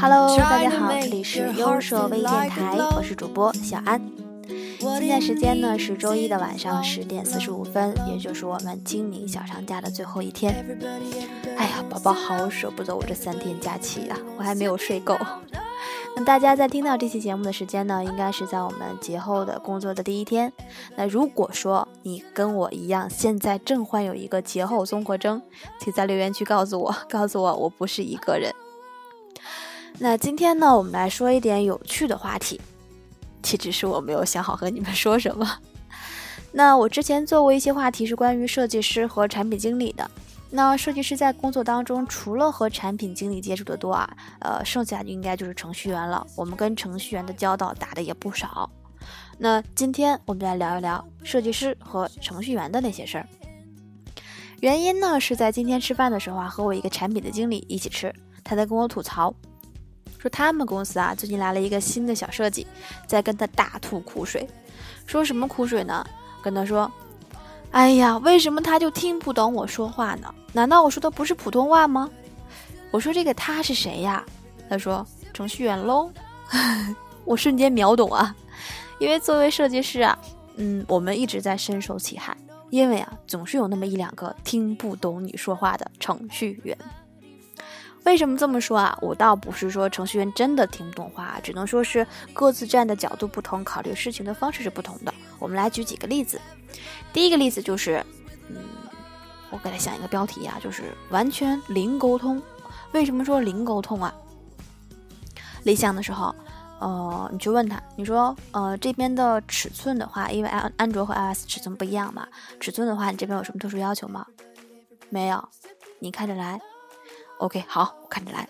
Hello，大家好，这里是优设微电台，我是主播小安。现在时间呢是周一的晚上十点四十五分，也就是我们清明小长假的最后一天。哎呀，宝宝好舍不得我这三天假期呀，我还没有睡够。大家在听到这期节目的时间呢，应该是在我们节后的工作的第一天。那如果说你跟我一样，现在正患有一个节后综合征，请在留言区告诉我，告诉我我不是一个人。那今天呢，我们来说一点有趣的话题。其实是我没有想好和你们说什么。那我之前做过一些话题是关于设计师和产品经理的。那设计师在工作当中，除了和产品经理接触的多啊，呃，剩下就应该就是程序员了。我们跟程序员的交道打的也不少。那今天我们来聊一聊设计师和程序员的那些事儿。原因呢，是在今天吃饭的时候啊，和我一个产品的经理一起吃，他在跟我吐槽。说他们公司啊，最近来了一个新的小设计，在跟他大吐苦水。说什么苦水呢？跟他说：“哎呀，为什么他就听不懂我说话呢？难道我说的不是普通话吗？”我说：“这个他是谁呀？”他说：“程序员喽。”我瞬间秒懂啊，因为作为设计师啊，嗯，我们一直在深受其害，因为啊，总是有那么一两个听不懂你说话的程序员。为什么这么说啊？我倒不是说程序员真的听不懂话，只能说是各自站的角度不同，考虑事情的方式是不同的。我们来举几个例子。第一个例子就是，嗯，我给他想一个标题啊，就是完全零沟通。为什么说零沟通啊？立项的时候，呃，你去问他，你说，呃，这边的尺寸的话，因为安安卓和 iOS 尺寸不一样嘛，尺寸的话，你这边有什么特殊要求吗？没有，你看着来。OK，好，我看着来。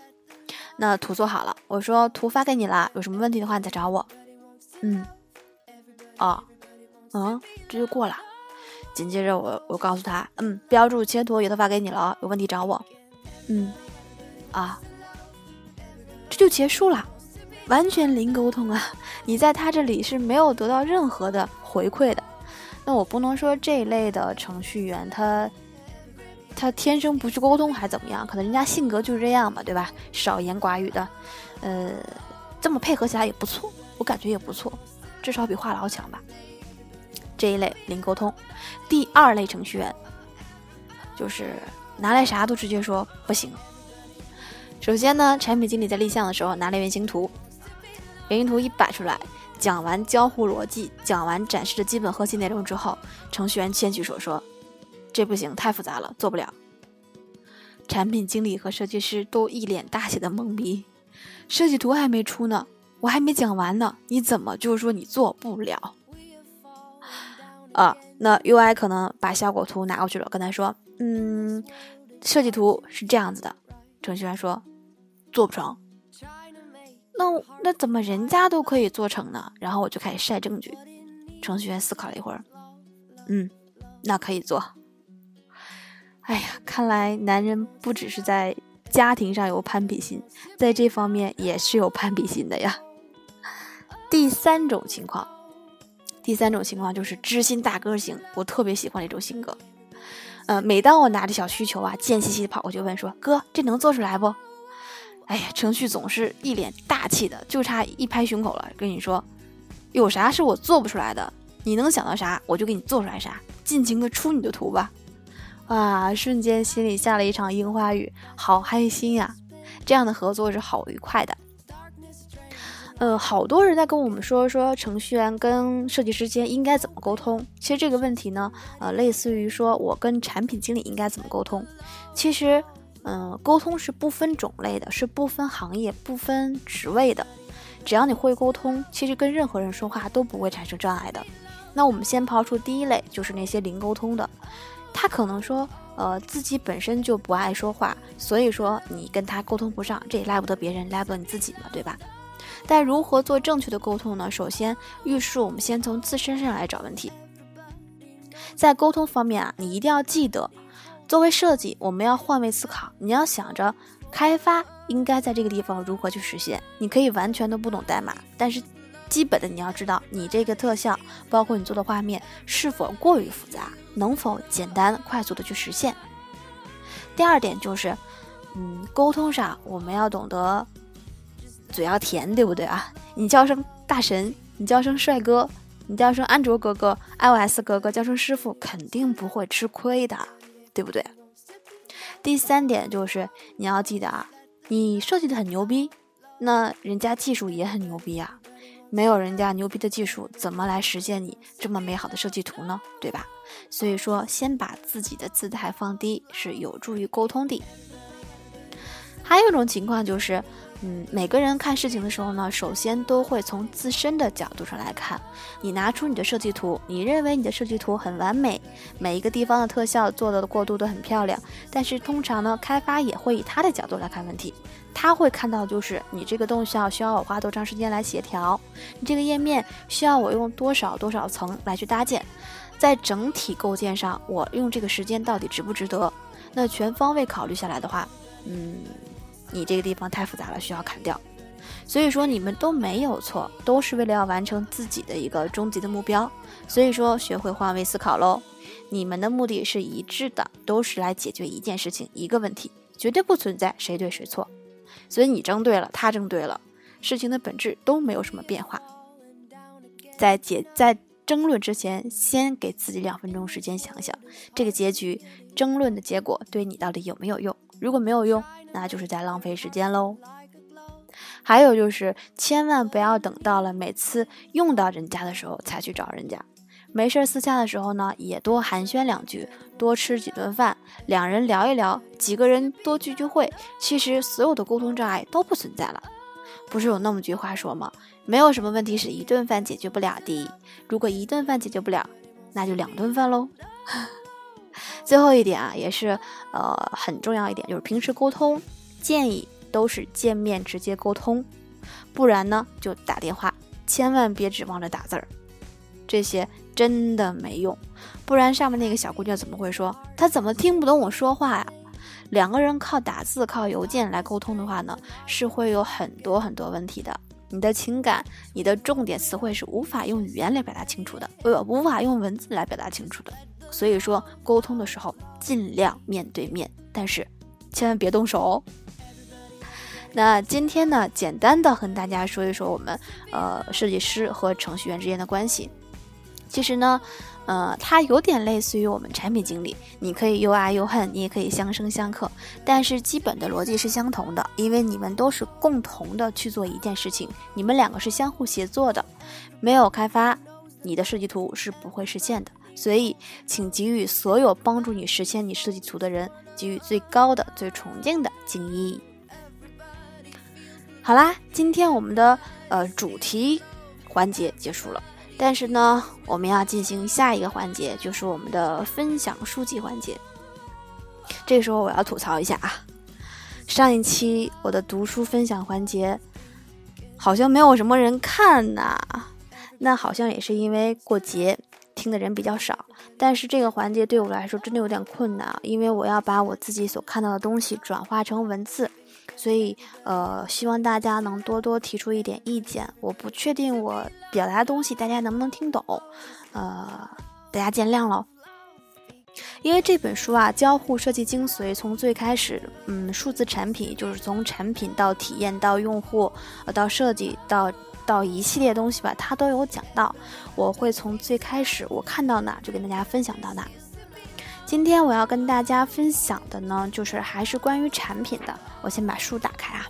那图做好了，我说图发给你了，有什么问题的话你再找我。嗯，哦，嗯，这就过了。紧接着我我告诉他，嗯，标注切图也都发给你了，有问题找我。嗯，啊，这就结束了，完全零沟通啊！你在他这里是没有得到任何的回馈的。那我不能说这一类的程序员他。他天生不去沟通还怎么样？可能人家性格就是这样嘛，对吧？少言寡语的，呃，这么配合起来也不错，我感觉也不错，至少比话痨强吧。这一类零沟通。第二类程序员，就是拿来啥都直接说不行。首先呢，产品经理在立项的时候拿来原型图，原型图一摆出来，讲完交互逻辑，讲完展示的基本核心内容之后，程序员先举手说。这不行，太复杂了，做不了。产品经理和设计师都一脸大写的懵逼，设计图还没出呢，我还没讲完呢，你怎么就说你做不了？啊，那 UI 可能把效果图拿过去了，跟他说，嗯，设计图是这样子的。程序员说做不成。那那怎么人家都可以做成呢？然后我就开始晒证据。程序员思考了一会儿，嗯，那可以做。哎呀，看来男人不只是在家庭上有攀比心，在这方面也是有攀比心的呀。第三种情况，第三种情况就是知心大哥型，我特别喜欢这种性格。呃，每当我拿着小需求啊，贱兮兮的跑过去问说：“哥，这能做出来不？”哎呀，程序总是一脸大气的，就差一拍胸口了，跟你说：“有啥是我做不出来的？你能想到啥，我就给你做出来啥，尽情的出你的图吧。”哇！瞬间心里下了一场樱花雨，好开心呀！这样的合作是好愉快的。呃，好多人在跟我们说说程序员跟设计师之间应该怎么沟通。其实这个问题呢，呃，类似于说我跟产品经理应该怎么沟通。其实，嗯，沟通是不分种类的，是不分行业、不分职位的。只要你会沟通，其实跟任何人说话都不会产生障碍的。那我们先抛出第一类，就是那些零沟通的。他可能说，呃，自己本身就不爱说话，所以说你跟他沟通不上，这也赖不得别人，赖不得你自己嘛，对吧？但如何做正确的沟通呢？首先，遇事我们先从自身上来找问题。在沟通方面啊，你一定要记得，作为设计，我们要换位思考，你要想着开发应该在这个地方如何去实现。你可以完全都不懂代码，但是。基本的你要知道，你这个特效，包括你做的画面是否过于复杂，能否简单快速的去实现。第二点就是，嗯，沟通上我们要懂得嘴要甜，对不对啊？你叫声大神，你叫声帅哥，你叫声安卓哥哥、iOS 哥哥，叫声师傅，肯定不会吃亏的，对不对？第三点就是你要记得啊，你设计的很牛逼，那人家技术也很牛逼啊。没有人家牛逼的技术，怎么来实现你这么美好的设计图呢？对吧？所以说，先把自己的姿态放低，是有助于沟通的。还有一种情况就是。嗯，每个人看事情的时候呢，首先都会从自身的角度上来看。你拿出你的设计图，你认为你的设计图很完美，每一个地方的特效做的过渡都很漂亮。但是通常呢，开发也会以他的角度来看问题，他会看到就是你这个动效需要我花多长时间来协调，你这个页面需要我用多少多少层来去搭建，在整体构建上，我用这个时间到底值不值得？那全方位考虑下来的话，嗯。你这个地方太复杂了，需要砍掉。所以说你们都没有错，都是为了要完成自己的一个终极的目标。所以说学会换位思考喽，你们的目的是一致的，都是来解决一件事情、一个问题，绝对不存在谁对谁错。所以你争对了，他争对了，事情的本质都没有什么变化。在解在争论之前，先给自己两分钟时间想想，这个结局争论的结果对你到底有没有用？如果没有用，那就是在浪费时间喽。还有就是，千万不要等到了每次用到人家的时候才去找人家。没事私下的时候呢，也多寒暄两句，多吃几顿饭，两人聊一聊，几个人多聚聚会，其实所有的沟通障碍都不存在了。不是有那么句话说吗？没有什么问题是一顿饭解决不了的。如果一顿饭解决不了，那就两顿饭喽。最后一点啊，也是呃很重要一点，就是平时沟通建议都是见面直接沟通，不然呢就打电话，千万别指望着打字儿，这些真的没用。不然上面那个小姑娘怎么会说她怎么听不懂我说话呀？两个人靠打字、靠邮件来沟通的话呢，是会有很多很多问题的。你的情感、你的重点词汇是无法用语言来表达清楚的，呃，无法用文字来表达清楚的。所以说，沟通的时候尽量面对面，但是千万别动手哦。那今天呢，简单的和大家说一说我们呃设计师和程序员之间的关系。其实呢，呃，它有点类似于我们产品经理，你可以又爱又恨，你也可以相生相克，但是基本的逻辑是相同的，因为你们都是共同的去做一件事情，你们两个是相互协作的，没有开发，你的设计图是不会实现的。所以，请给予所有帮助你实现你设计图的人给予最高的、最崇敬的敬意。好啦，今天我们的呃主题环节结束了，但是呢，我们要进行下一个环节，就是我们的分享书籍环节。这时候我要吐槽一下啊，上一期我的读书分享环节好像没有什么人看呐，那好像也是因为过节。听的人比较少，但是这个环节对我来说真的有点困难，因为我要把我自己所看到的东西转化成文字，所以呃，希望大家能多多提出一点意见。我不确定我表达的东西大家能不能听懂，呃，大家见谅喽。因为这本书啊，交互设计精髓，从最开始，嗯，数字产品就是从产品到体验到用户，呃，到设计到。到一系列东西吧，他都有讲到。我会从最开始我看到哪就跟大家分享到哪。今天我要跟大家分享的呢，就是还是关于产品的。我先把书打开啊，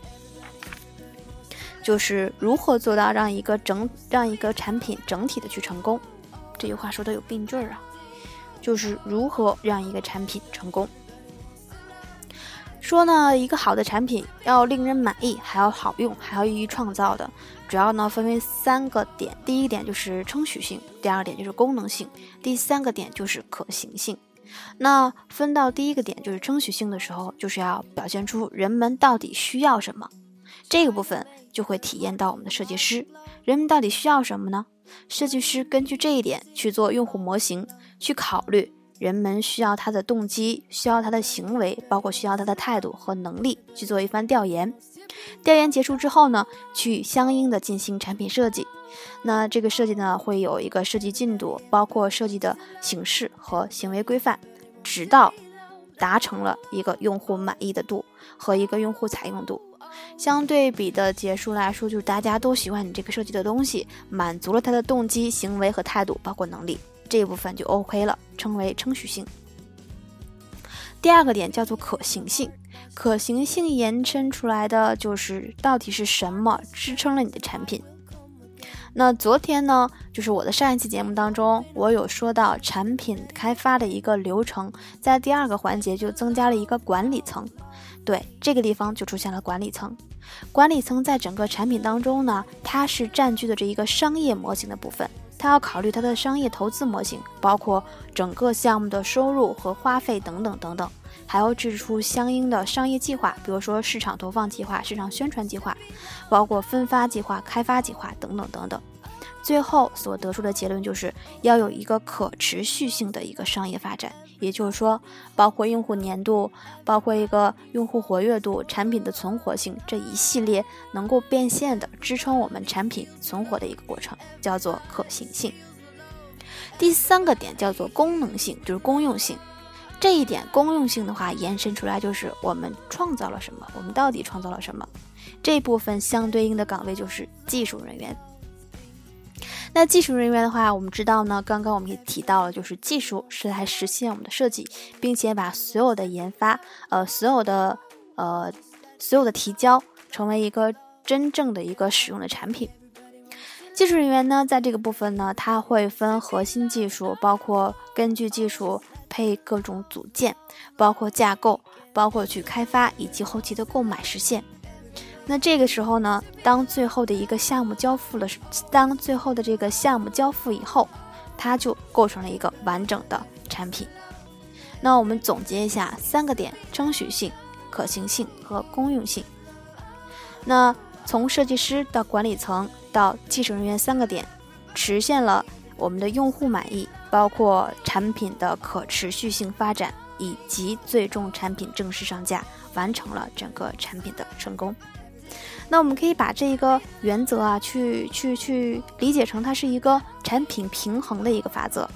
就是如何做到让一个整让一个产品整体的去成功。这句话说的有病句儿啊，就是如何让一个产品成功。说呢，一个好的产品要令人满意，还要好用，还要易于创造的。主要呢分为三个点，第一点就是称许性，第二点就是功能性，第三个点就是可行性。那分到第一个点就是称许性的时候，就是要表现出人们到底需要什么，这个部分就会体验到我们的设计师，人们到底需要什么呢？设计师根据这一点去做用户模型，去考虑。人们需要他的动机，需要他的行为，包括需要他的态度和能力，去做一番调研。调研结束之后呢，去相应的进行产品设计。那这个设计呢，会有一个设计进度，包括设计的形式和行为规范，直到达成了一个用户满意的度和一个用户采用度。相对比的结束来说，就是大家都喜欢你这个设计的东西，满足了他的动机、行为和态度，包括能力这一部分就 OK 了，称为称许性。第二个点叫做可行性，可行性延伸出来的就是到底是什么支撑了你的产品。那昨天呢，就是我的上一期节目当中，我有说到产品开发的一个流程，在第二个环节就增加了一个管理层。对，这个地方就出现了管理层。管理层在整个产品当中呢，它是占据的这一个商业模型的部分。他要考虑他的商业投资模型，包括整个项目的收入和花费等等等等，还要制出相应的商业计划，比如说市场投放计划、市场宣传计划，包括分发计划、开发计划等等等等。最后所得出的结论就是要有一个可持续性的一个商业发展。也就是说，包括用户粘度，包括一个用户活跃度、产品的存活性这一系列能够变现的支撑我们产品存活的一个过程，叫做可行性。第三个点叫做功能性，就是公用性。这一点公用性的话，延伸出来就是我们创造了什么，我们到底创造了什么？这部分相对应的岗位就是技术人员。那技术人员的话，我们知道呢，刚刚我们也提到了，就是技术是来实现我们的设计，并且把所有的研发，呃，所有的呃，所有的提交成为一个真正的一个使用的产品。技术人员呢，在这个部分呢，它会分核心技术，包括根据技术配各种组件，包括架构，包括去开发以及后期的购买实现。那这个时候呢，当最后的一个项目交付了，当最后的这个项目交付以后，它就构成了一个完整的产品。那我们总结一下三个点：争取性、可行性和公用性。那从设计师到管理层到技术人员三个点，实现了我们的用户满意，包括产品的可持续性发展，以及最终产品正式上架，完成了整个产品的成功。那我们可以把这一个原则啊，去去去理解成它是一个产品平衡的一个法则，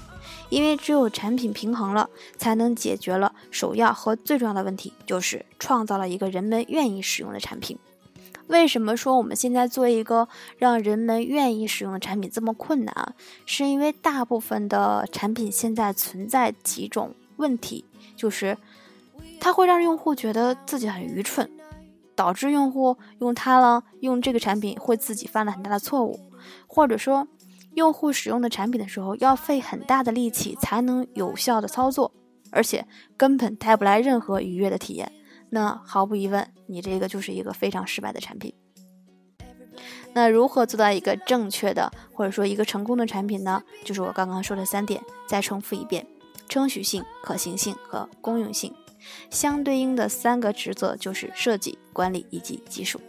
因为只有产品平衡了，才能解决了首要和最重要的问题，就是创造了一个人们愿意使用的产品。为什么说我们现在做一个让人们愿意使用的产品这么困难啊？是因为大部分的产品现在存在几种问题，就是它会让用户觉得自己很愚蠢。导致用户用它了，用这个产品会自己犯了很大的错误，或者说，用户使用的产品的时候要费很大的力气才能有效的操作，而且根本带不来任何愉悦的体验。那毫无疑问，你这个就是一个非常失败的产品。那如何做到一个正确的或者说一个成功的产品呢？就是我刚刚说的三点，再重复一遍：称许性、可行性和公用性。相对应的三个职责就是设计、管理以及技术。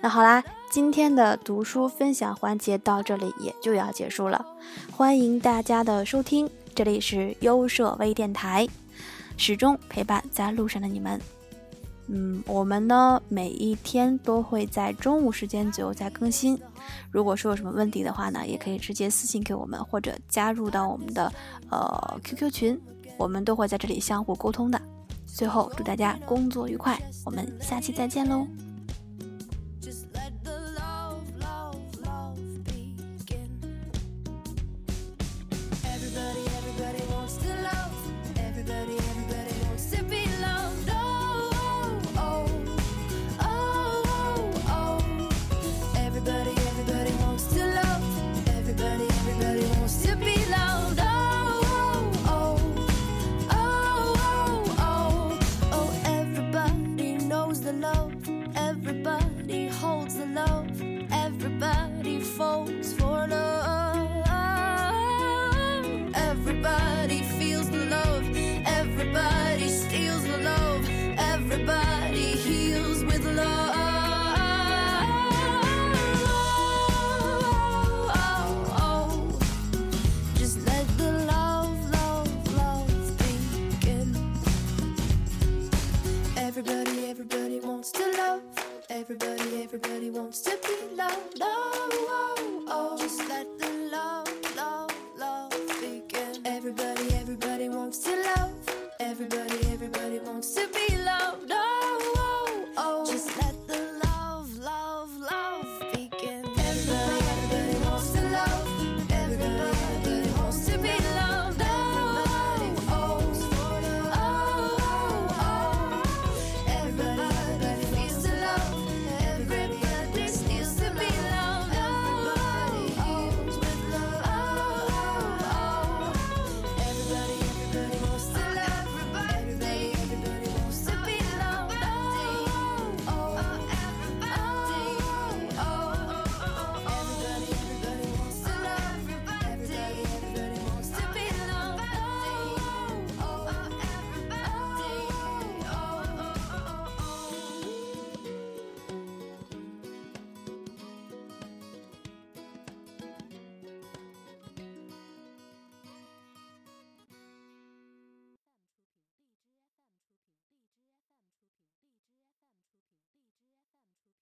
那好啦，今天的读书分享环节到这里也就要结束了。欢迎大家的收听，这里是优设微电台，始终陪伴在路上的你们。嗯，我们呢每一天都会在中午时间左右在更新。如果说有什么问题的话呢，也可以直接私信给我们，或者加入到我们的呃 QQ 群。我们都会在这里相互沟通的。最后，祝大家工作愉快，我们下期再见喽。